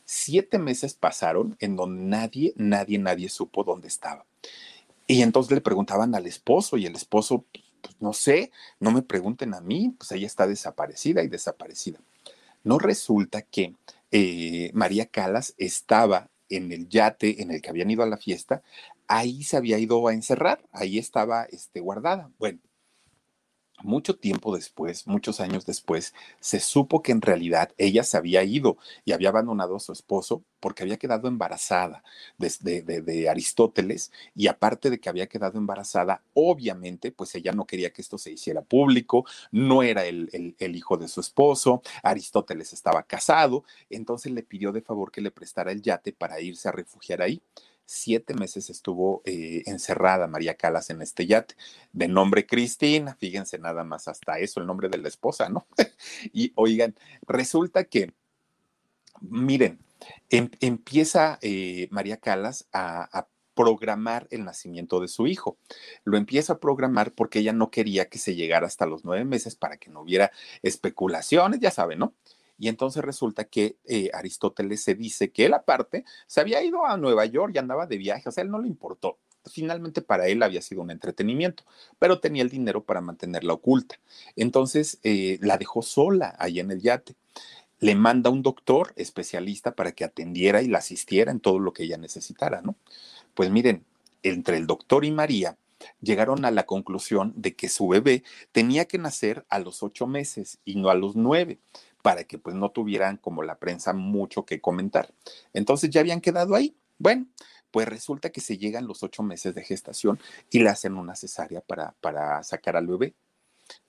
Siete meses pasaron en donde nadie, nadie, nadie supo dónde estaba. Y entonces le preguntaban al esposo y el esposo, pues no sé, no me pregunten a mí, pues ella está desaparecida y desaparecida. No resulta que eh, María Calas estaba en el yate en el que habían ido a la fiesta, ahí se había ido a encerrar, ahí estaba este, guardada. Bueno, mucho tiempo después, muchos años después, se supo que en realidad ella se había ido y había abandonado a su esposo porque había quedado embarazada de, de, Aristóteles y aparte de que había quedado embarazada, obviamente, pues ella no quería que esto se hiciera público, no era el, el hijo de su esposo, Aristóteles estaba casado, entonces le pidió de favor que le prestara el yate para irse a refugiar ahí siete meses estuvo eh, encerrada María Calas en este yate, de nombre Cristina, fíjense nada más hasta eso, el nombre de la esposa, ¿no? y oigan, resulta que, miren, em, empieza eh, María Calas a, programar el nacimiento de su hijo. Lo empieza a programar porque ella no quería que se llegara hasta los nueve meses para que no hubiera especulaciones, ya saben, ¿no? Y entonces resulta que eh, Aristóteles se dice que él aparte se había ido a Nueva York y andaba de viaje, o sea, él no le importó. Finalmente para él había sido un entretenimiento, pero tenía el dinero para mantenerla oculta. Entonces eh, la dejó sola ahí en el yate. Le manda un doctor especialista para que atendiera y la asistiera en todo lo que ella necesitara, ¿no? Pues miren, entre el doctor y María, llegaron a la conclusión de que su bebé tenía que nacer a los ocho meses y no a los nueve, para que pues no tuvieran como la prensa mucho que comentar. Entonces ya habían quedado ahí. Bueno, pues resulta que se llegan los ocho meses de gestación y le hacen una cesárea para, para sacar al bebé.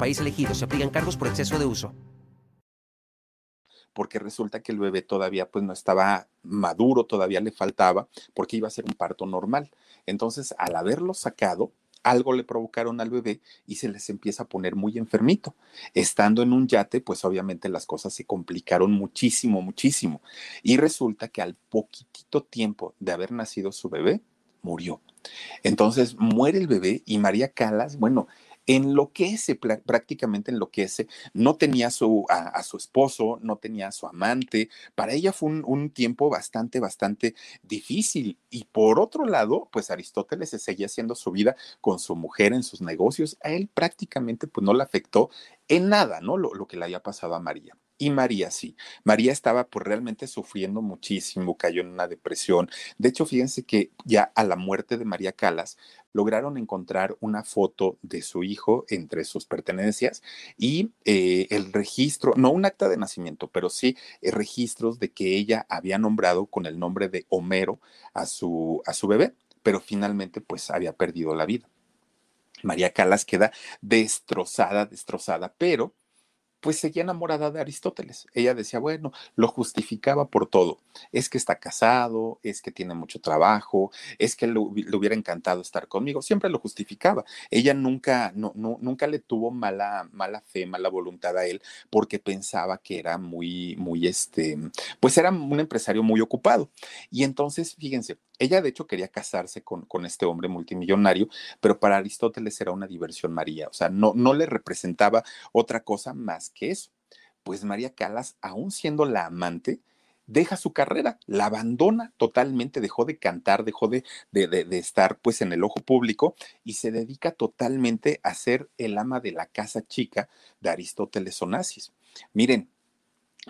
país elegido. Se aplican cargos por exceso de uso porque resulta que el bebé todavía pues no estaba maduro, todavía le faltaba, porque iba a ser un parto normal. Entonces, al haberlo sacado, algo le provocaron al bebé y se les empieza a poner muy enfermito. Estando en un yate, pues obviamente las cosas se complicaron muchísimo, muchísimo. Y resulta que al poquitito tiempo de haber nacido su bebé, murió. Entonces muere el bebé y María Calas, bueno, enloquece, prácticamente enloquece. No tenía a su, a, su esposo, no tenía a su amante. Para ella fue un, tiempo bastante, bastante difícil. Y por otro lado, pues Aristóteles se seguía haciendo su vida con su mujer en sus negocios. A él prácticamente pues no le afectó en nada, ¿no? Lo, lo que le había pasado a María. Y María sí. María estaba pues realmente sufriendo muchísimo, cayó en una depresión. De hecho, fíjense que ya a la muerte de María Calas lograron encontrar una foto de su hijo entre sus pertenencias y eh, el registro, no un acta de nacimiento, pero sí eh, registros de que ella había nombrado con el nombre de Homero a su, a su bebé, pero finalmente pues había perdido la vida. María Calas queda destrozada, destrozada, pero pues seguía enamorada de Aristóteles. Ella decía, bueno, lo justificaba por todo. Es que está casado, es que tiene mucho trabajo, es que le, hubiera encantado estar conmigo. Siempre lo justificaba. Ella nunca, no, no, nunca le tuvo mala, mala fe, mala voluntad a él, porque pensaba que era muy, muy, este, pues era un empresario muy ocupado. Y entonces, fíjense, ella de hecho quería casarse con, con, este hombre multimillonario, pero para Aristóteles era una diversión María, o sea, no, no le representaba otra cosa más que eso. Pues María Calas, aún siendo la amante, deja su carrera, la abandona totalmente, dejó de cantar, dejó de, de, de, estar pues en el ojo público y se dedica totalmente a ser el ama de la casa chica de Aristóteles Onassis. Miren,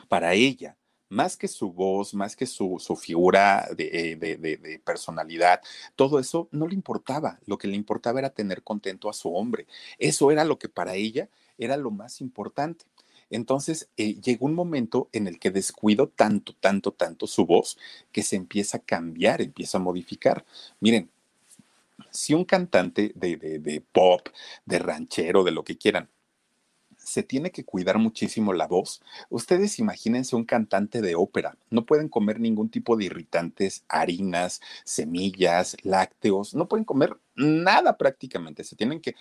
para ella, más que su voz, más que su, figura de, de, personalidad, todo eso no le importaba. Lo que le importaba era tener contento a su hombre. Eso era lo que para ella era lo más importante. Entonces eh, llegó un momento en el que descuido tanto, tanto, tanto su voz que se empieza a cambiar, empieza a modificar. Miren, si un cantante de pop, de ranchero, de lo que quieran, se tiene que cuidar muchísimo la voz. Ustedes imagínense un cantante de ópera. No pueden comer ningún tipo de irritantes, harinas, semillas, lácteos. No pueden comer nada prácticamente. Se tienen que,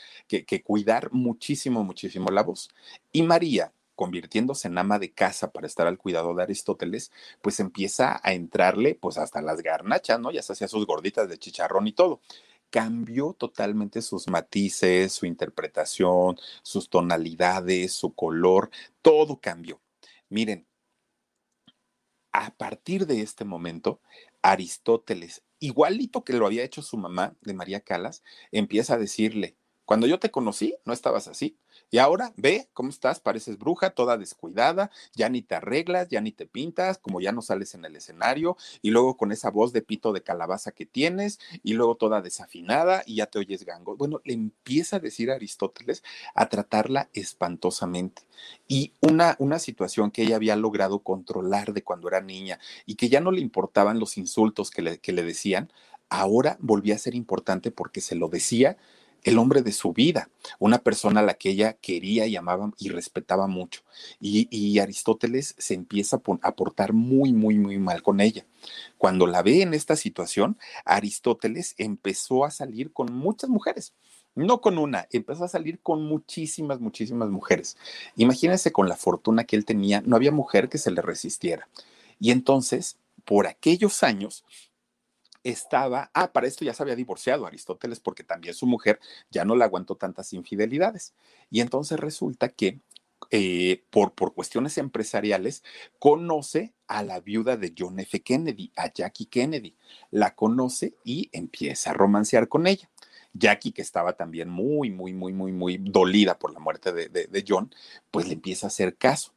cuidar muchísimo, muchísimo la voz. Y María, convirtiéndose en ama de casa para estar al cuidado de Aristóteles, pues empieza a entrarle pues hasta las garnachas, ¿no? Ya se hacía sus gorditas de chicharrón y todo cambió totalmente sus matices, su interpretación, sus tonalidades, su color, todo cambió. Miren, a partir de este momento, Aristóteles, igualito que lo había hecho su mamá de María Calas, empieza a decirle, cuando yo te conocí, no estabas así. Y ahora ve cómo estás, pareces bruja, toda descuidada, ya ni te arreglas, ya ni te pintas, como ya no sales en el escenario, y luego con esa voz de pito de calabaza que tienes, y luego toda desafinada, y ya te oyes gango. Bueno, le empieza a decir a Aristóteles a tratarla espantosamente. Y una, una situación que ella había logrado controlar de cuando era niña y que ya no le importaban los insultos que le, que le decían, ahora volvía a ser importante porque se lo decía el hombre de su vida, una persona a la que ella quería y amaba y respetaba mucho. Y, Aristóteles se empieza a portar muy, muy, muy mal con ella. Cuando la ve en esta situación, Aristóteles empezó a salir con muchas mujeres. No con una, empezó a salir con muchísimas, muchísimas mujeres. Imagínense con la fortuna que él tenía, no había mujer que se le resistiera. Y entonces, por aquellos años, estaba, ah, para esto ya se había divorciado Aristóteles porque también su mujer ya no le aguantó tantas infidelidades. Y entonces resulta que eh, por, por cuestiones empresariales, conoce a la viuda de John F. Kennedy, a Jackie Kennedy. La conoce y empieza a romancear con ella. Jackie, que estaba también muy, muy, muy, muy, muy dolida por la muerte de, de John, pues le empieza a hacer caso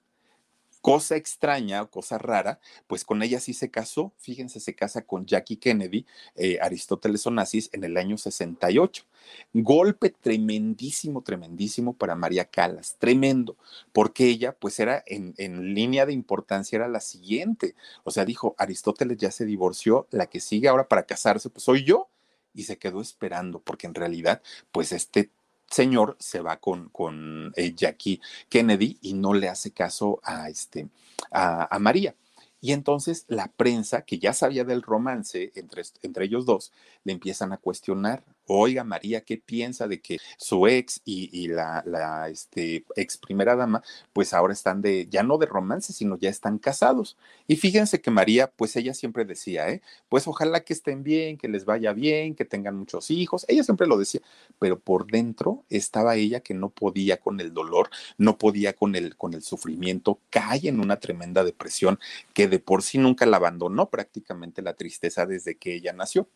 cosa extraña, cosa rara, pues con ella sí se casó. Fíjense, se casa con Jackie Kennedy, eh, Aristóteles Onassis, en el año 68. Golpe tremendísimo, tremendísimo para María Calas, tremendo, porque ella, pues era en, en línea de importancia, era la siguiente. O sea, dijo, Aristóteles ya se divorció, la que sigue ahora para casarse, pues soy yo. Y se quedó esperando, porque en realidad, pues este señor se va con, con eh, Jackie Kennedy y no le hace caso a, este, a, a María. Y entonces la prensa, que ya sabía del romance entre, entre ellos dos, le empiezan a cuestionar. Oiga, María, ¿qué piensa de que su ex y, la, la este, ex primera dama, pues ahora están de, ya no de romance, sino ya están casados? Y fíjense que María, pues ella siempre decía, ¿eh? Pues ojalá que estén bien, que les vaya bien, que tengan muchos hijos. Ella siempre lo decía, pero por dentro estaba ella que no podía con el dolor, no podía con el, con el sufrimiento, cae en una tremenda depresión que de por sí nunca la abandonó prácticamente la tristeza desde que ella nació.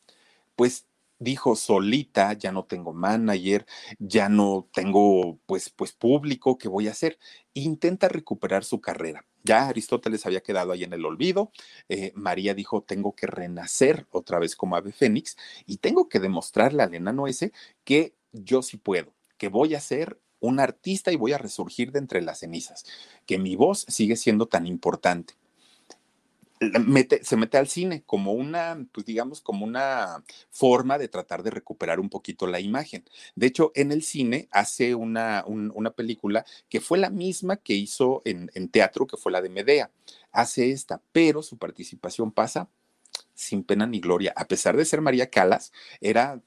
Pues dijo solita, ya no tengo manager, ya no tengo pues pues público, ¿qué voy a hacer? Intenta recuperar su carrera. Ya Aristóteles había quedado ahí en el olvido. Eh, María dijo, tengo que renacer otra vez como ave fénix y tengo que demostrarle al enano ese que yo sí puedo, que voy a ser un artista y voy a resurgir de entre las cenizas, que mi voz sigue siendo tan importante se mete al cine como una, pues digamos, como una forma de tratar de recuperar un poquito la imagen. De hecho, en el cine hace una, una película que fue la misma que hizo en, en teatro, que fue la de Medea. Hace esta, pero su participación pasa sin pena ni gloria. A pesar de ser María Calas, era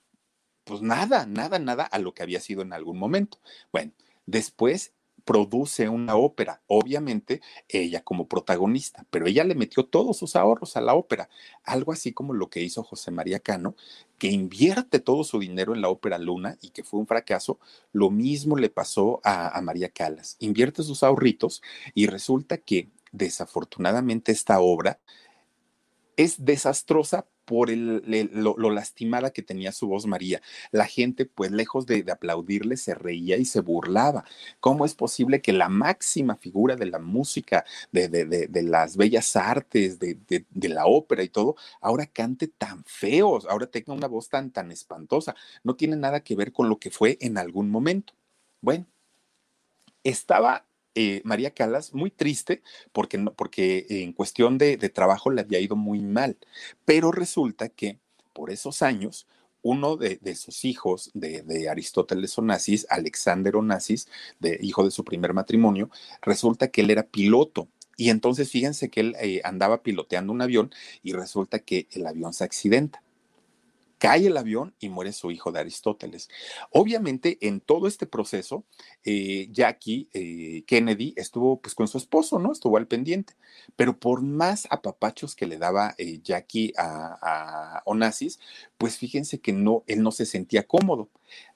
pues nada, nada, nada a lo que había sido en algún momento. Bueno, después produce una ópera, obviamente ella como protagonista, pero ella le metió todos sus ahorros a la ópera, algo así como lo que hizo José María Cano, que invierte todo su dinero en la ópera Luna y que fue un fracaso, lo mismo le pasó a, María Calas, invierte sus ahorritos y resulta que desafortunadamente esta obra es desastrosa por lo, lastimada que tenía su voz María. La gente, pues lejos de, aplaudirle, se reía y se burlaba. ¿Cómo es posible que la máxima figura de la música, de, de las bellas artes, de, la ópera y todo, ahora cante tan feo, ahora tenga una voz tan, tan espantosa? No tiene nada que ver con lo que fue en algún momento. Bueno, estaba eh, María Calas muy triste porque, porque en cuestión de, trabajo le había ido muy mal, pero resulta que por esos años uno de, sus hijos de, Aristóteles Onassis, Alexander Onassis, de, hijo de su primer matrimonio, resulta que él era piloto. Y entonces fíjense que él eh, andaba piloteando un avión y resulta que el avión se accidenta cae el avión y muere su hijo de Aristóteles. Obviamente, en todo este proceso, eh, Jackie eh, Kennedy estuvo pues con su esposo, ¿no? Estuvo al pendiente, pero por más apapachos que le daba eh, Jackie a, Onassis, pues fíjense que no, él no se sentía cómodo.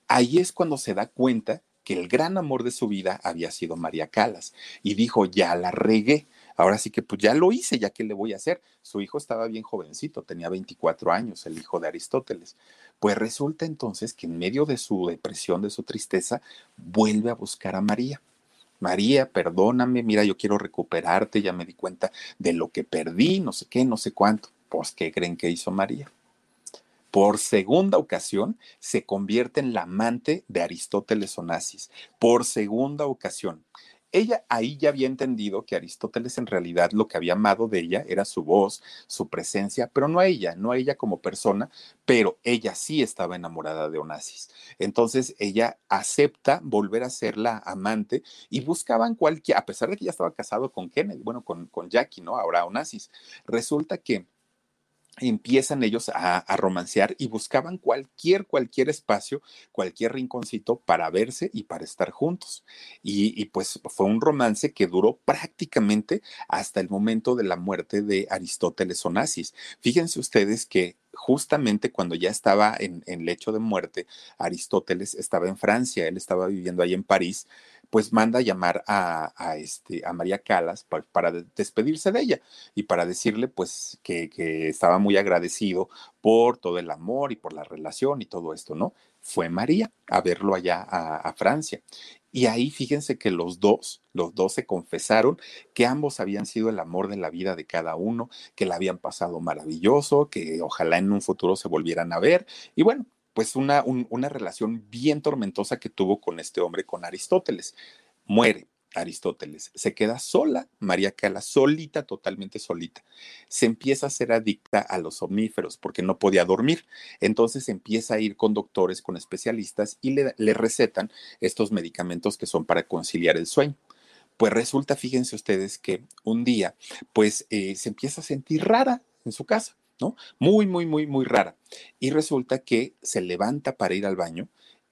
Ahí es cuando se da cuenta que el gran amor de su vida había sido María Calas y dijo, ya la regué ahora sí que pues ya lo hice, ya que le voy a hacer. Su hijo estaba bien jovencito, tenía 24 años, el hijo de Aristóteles. Pues resulta entonces que en medio de su depresión, de su tristeza, vuelve a buscar a María. María, perdóname, mira, yo quiero recuperarte, ya me di cuenta de lo que perdí, no sé qué, no sé cuánto. Pues, ¿qué creen que hizo María? Por segunda ocasión se convierte en la amante de Aristóteles Onassis. Por segunda ocasión ella ahí ya había entendido que Aristóteles en realidad lo que había amado de ella era su voz, su presencia, pero no a ella, no a ella como persona, pero ella sí estaba enamorada de Onassis. Entonces ella acepta volver a ser la amante y buscaban cualquier, a pesar de que ya estaba casado con Kennedy, bueno, con, con Jackie, ¿no? Ahora Onassis. Resulta que empiezan ellos a, romancear y buscaban cualquier, cualquier espacio, cualquier rinconcito para verse y para estar juntos. Y, y, pues fue un romance que duró prácticamente hasta el momento de la muerte de Aristóteles Onassis. Fíjense ustedes que justamente cuando ya estaba en, en lecho de muerte, Aristóteles estaba en Francia, él estaba viviendo ahí en París, pues manda a llamar a, este, a María Calas para, despedirse de ella y para decirle pues que, estaba muy agradecido por todo el amor y por la relación y todo esto, ¿no? Fue María a verlo allá a, a Francia. Y ahí fíjense que los dos, los dos se confesaron que ambos habían sido el amor de la vida de cada uno, que la habían pasado maravilloso, que ojalá en un futuro se volvieran a ver. Y bueno, pues una, una relación bien tormentosa que tuvo con este hombre, con Aristóteles. Muere. Aristóteles. Se queda sola, María Cala, solita, totalmente solita. Se empieza a ser adicta a los somníferos porque no podía dormir. Entonces empieza a ir con doctores, con especialistas y le, recetan estos medicamentos que son para conciliar el sueño. Pues resulta, fíjense ustedes, que un día, pues eh, se empieza a sentir rara en su casa. ¿No? Muy, muy, muy, muy rara. Y resulta que se levanta para ir al baño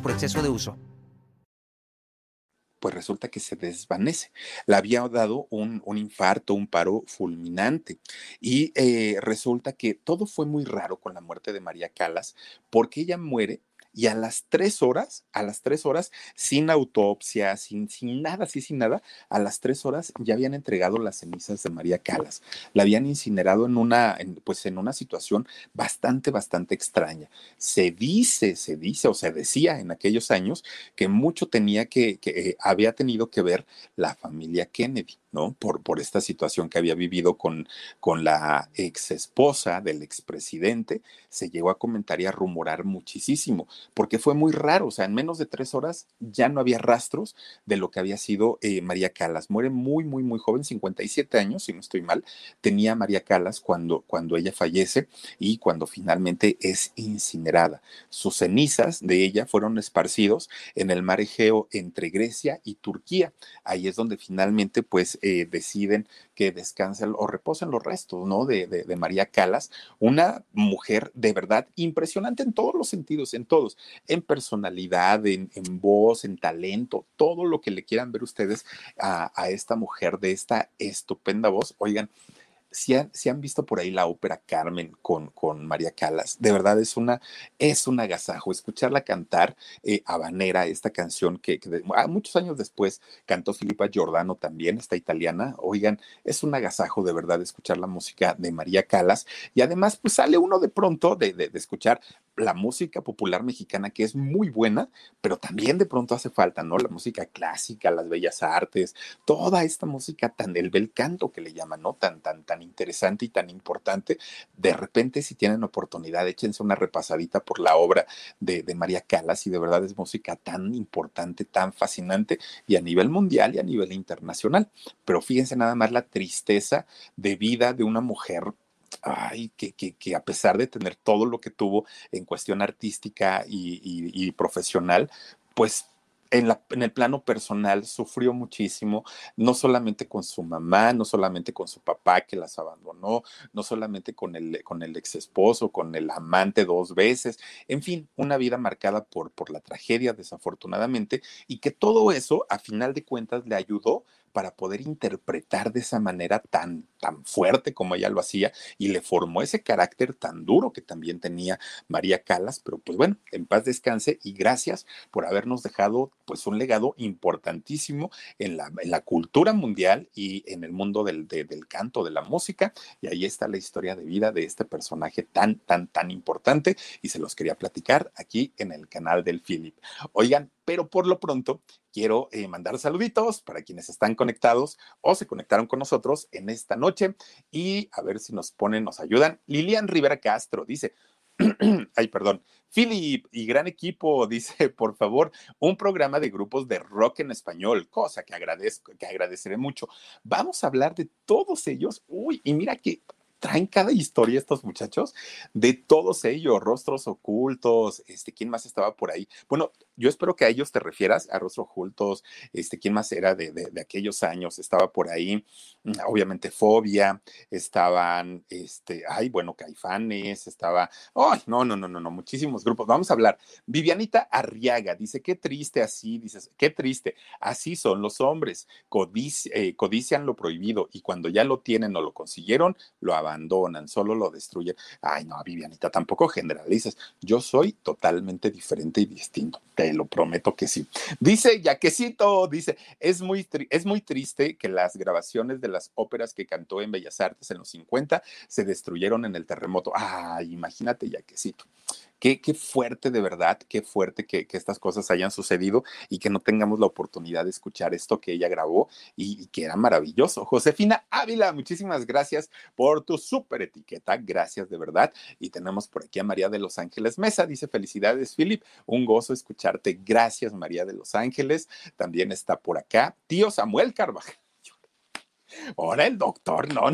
por exceso de uso. Pues resulta que se desvanece. Le había dado un, infarto, un paro fulminante. Y eh, resulta que todo fue muy raro con la muerte de María Calas, porque ella muere y a las tres horas, a las tres horas, sin autopsia, sin, sin nada, así sin nada, a las tres horas ya habían entregado las cenizas de María Calas. La habían incinerado en una, pues en una situación bastante, bastante extraña. Se dice, se dice o se decía en aquellos años que mucho tenía que, que eh, había tenido que ver la familia Kennedy. ¿No? Por, esta situación que había vivido con, con la ex esposa del expresidente, se llegó a comentar y a rumorar muchísimo, porque fue muy raro, o sea, en menos de tres horas ya no había rastros de lo que había sido eh, María Calas. Muere muy, muy, muy joven, 57 años, si no estoy mal, tenía María Calas cuando, cuando ella fallece y cuando finalmente es incinerada. Sus cenizas de ella fueron esparcidos en el mar Egeo entre Grecia y Turquía. Ahí es donde finalmente, pues, eh, deciden que descansen o reposen los restos, ¿no? De, de, María Calas, una mujer de verdad impresionante en todos los sentidos, en todos, en personalidad, en, en voz, en talento, todo lo que le quieran ver ustedes a esta mujer de esta estupenda voz. Oigan, si han, visto por ahí la ópera Carmen con, con María Calas, de verdad es una, es un agasajo escucharla cantar eh, habanera, esta canción que, ah, muchos años después cantó Filipa Giordano también, esta italiana. Oigan, es un agasajo de verdad escuchar la música de María Calas y además pues sale uno de pronto de, de, escuchar la música popular mexicana que es muy buena, pero también de pronto hace falta, ¿no? La música clásica, las bellas artes, toda esta música tan del bel canto que le llaman, ¿no? Tan, tan, tan interesante y tan importante. De repente, si tienen oportunidad, échense una repasadita por la obra de, María Calas y de verdad es música tan importante, tan fascinante y a nivel mundial y a nivel internacional. Pero fíjense nada más la tristeza de vida de una mujer ay, que, a pesar de tener todo lo que tuvo en cuestión artística y, y profesional, pues en, la, en, el plano personal sufrió muchísimo, no solamente con su mamá, no solamente con su papá que las abandonó, no solamente con el, con el ex esposo, con el amante dos veces, en fin, una vida marcada por, por la tragedia desafortunadamente y que todo eso a final de cuentas le ayudó para poder interpretar de esa manera tan, tan fuerte como ella lo hacía y le formó ese carácter tan duro que también tenía María Calas, pero pues bueno, en paz descanse y gracias por habernos dejado pues un legado importantísimo en la, en la cultura mundial y en el mundo del, de, del canto, de la música y ahí está la historia de vida de este personaje tan, tan, tan importante y se los quería platicar aquí en el canal del Philip. Oigan, pero por lo pronto quiero eh, mandar saluditos para quienes están conectados o se conectaron con nosotros en esta noche y a ver si nos ponen, nos ayudan. Lilian Rivera Castro dice, ay, perdón, Philip y gran equipo, dice, por favor, un programa de grupos de rock en español, cosa que agradezco, que agradeceré mucho. Vamos a hablar de todos ellos. Uy, y mira que traen cada historia estos muchachos, de todos ellos, rostros ocultos, este, ¿quién más estaba por ahí? Bueno, yo espero que a ellos te refieras, a rostros ocultos, este, ¿quién más era de, de, aquellos años? Estaba por ahí, mm, obviamente, Fobia, estaban, este, ay, bueno, Caifanes, estaba, ay, no, no, no, no, no, muchísimos grupos. Vamos a hablar. Vivianita Arriaga dice, qué triste así, dices, qué triste, así son los hombres, Codici eh, codician lo prohibido y cuando ya lo tienen o lo consiguieron, lo abandonan, solo lo destruyen. Ay, no, Vivianita, tampoco generalices. Yo soy totalmente diferente y distinto. Te lo prometo que sí. Dice Yaquecito, dice, es muy, es muy triste que las grabaciones de las óperas que cantó en Bellas Artes en los 50 se destruyeron en el terremoto. Ay, imagínate, Yaquecito. Qué, fuerte de verdad, qué fuerte que, que, estas cosas hayan sucedido y que no tengamos la oportunidad de escuchar esto que ella grabó y, y que era maravilloso. Josefina Ávila, muchísimas gracias por tu súper etiqueta, gracias de verdad. Y tenemos por aquí a María de Los Ángeles Mesa, dice felicidades, Philip, un gozo escucharte. Gracias, María de Los Ángeles. También está por acá tío Samuel Carvajal. Ahora el doctor, no.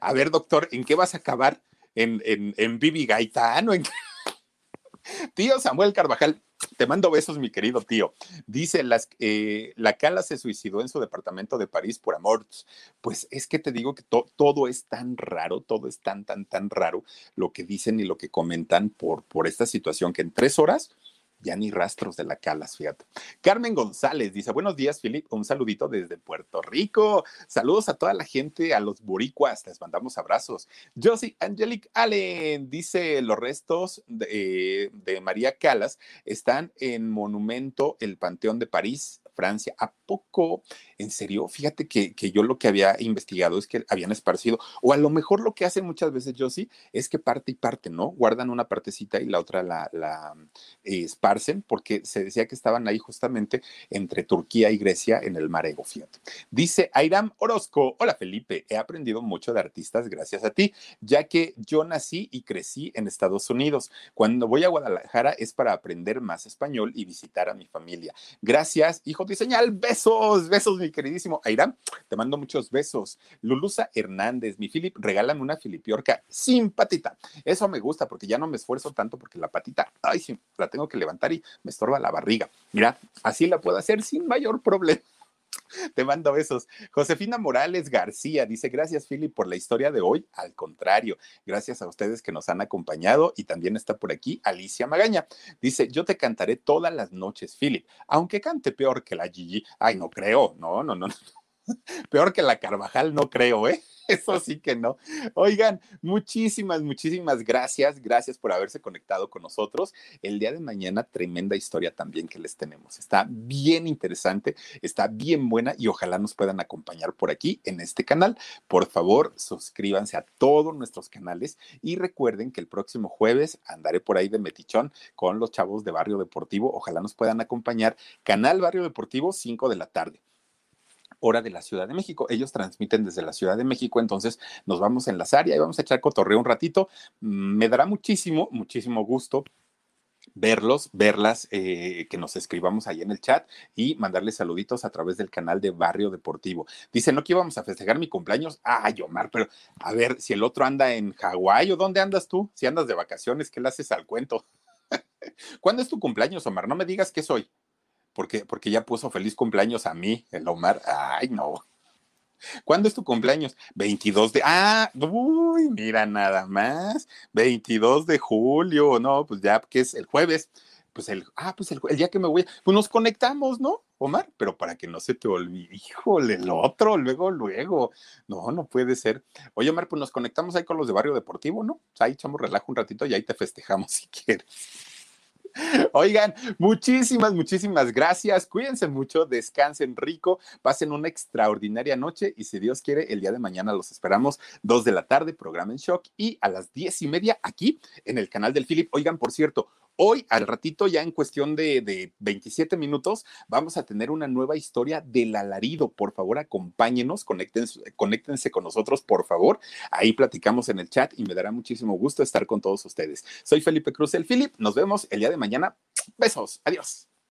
A ver, doctor, ¿en qué vas a acabar? En, en, en Bibi Gaitano. En... tío Samuel Carvajal, te mando besos, mi querido tío. Dice, las, eh, la Cala se suicidó en su departamento de París por amor. Pues es que te digo que to, todo es tan raro, todo es tan, tan, tan raro lo que dicen y lo que comentan por, por esta situación que en tres horas ya ni rastros de la Calas, fíjate. Carmen González dice, buenos días, Filip, un saludito desde Puerto Rico. Saludos a toda la gente, a los boricuas, les mandamos abrazos. Josie Angelic Allen dice, los restos de, eh, de María Calas están en Monumento, el Panteón de París, Francia. ¿A poco? En serio, fíjate que, que, yo lo que había investigado es que habían esparcido, o a lo mejor lo que hacen muchas veces, yo sí, es que parte y parte, ¿no? Guardan una partecita y la otra la, eh, esparcen, porque se decía que estaban ahí justamente entre Turquía y Grecia en el mar Ego, fíjate. Dice Airam Orozco, hola Felipe, he aprendido mucho de artistas gracias a ti, ya que yo nací y crecí en Estados Unidos. Cuando voy a Guadalajara es para aprender más español y visitar a mi familia. Gracias, hijo de señal, besos, besos, mi queridísimo Airam, te mando muchos besos. Lulusa Hernández, mi Filip, regálame una filipiorca sin patita. Eso me gusta porque ya no me esfuerzo tanto porque la patita, ay, sí, la tengo que levantar y me estorba la barriga. Mira, así la puedo hacer sin mayor problema. Te mando besos. Josefina Morales García dice, gracias Philip por la historia de hoy. Al contrario, gracias a ustedes que nos han acompañado y también está por aquí Alicia Magaña. Dice, yo te cantaré todas las noches, Philip, aunque cante peor que la Gigi. Ay, no creo, no, no, no. no. Peor que la Carvajal, no creo, ¿eh? Eso sí que no. Oigan, muchísimas, muchísimas gracias. Gracias por haberse conectado con nosotros. El día de mañana, tremenda historia también que les tenemos. Está bien interesante, está bien buena y ojalá nos puedan acompañar por aquí en este canal. Por favor, suscríbanse a todos nuestros canales y recuerden que el próximo jueves andaré por ahí de metichón con los chavos de Barrio Deportivo. Ojalá nos puedan acompañar. Canal Barrio Deportivo, 5 de la tarde hora de la Ciudad de México. Ellos transmiten desde la Ciudad de México, entonces nos vamos a enlazar y vamos a echar cotorreo un ratito. Mm, me dará muchísimo, muchísimo gusto verlos, verlas, eh, que nos escribamos ahí en el chat y mandarles saluditos a través del canal de Barrio Deportivo. Dice, no que íbamos a festejar mi cumpleaños. Ay, Omar, pero a ver, si el otro anda en Hawái o dónde andas tú, si andas de vacaciones, ¿qué le haces al cuento? ¿Cuándo es tu cumpleaños, Omar? No me digas que soy porque, porque ya puso feliz cumpleaños a mí, el Omar. Ay, no. ¿Cuándo es tu cumpleaños? 22 de... Ah, uy, mira nada más. 22 de julio, no, pues ya que es el jueves. Pues el, ah, pues el, el, día que me voy, pues nos conectamos, ¿no, Omar? Pero para que no se te olvide, híjole, el otro, luego, luego. No, no puede ser. Oye, Omar, pues nos conectamos ahí con los de Barrio Deportivo, ¿no? Ahí echamos relajo un ratito y ahí te festejamos si quieres. Oigan, muchísimas, muchísimas gracias. Cuídense mucho, descansen rico, pasen una extraordinaria noche y si Dios quiere, el día de mañana los esperamos, dos de la tarde, programa en shock y a las diez y media aquí en el canal del Philip. Oigan, por cierto, Hoy, al ratito, ya en cuestión de, de, 27 minutos, vamos a tener una nueva historia del alarido. Por favor, acompáñenos, conéctense, con nosotros, por favor. Ahí platicamos en el chat y me dará muchísimo gusto estar con todos ustedes. Soy Felipe Cruz, el Philip. Nos vemos el día de mañana. Besos. Adiós.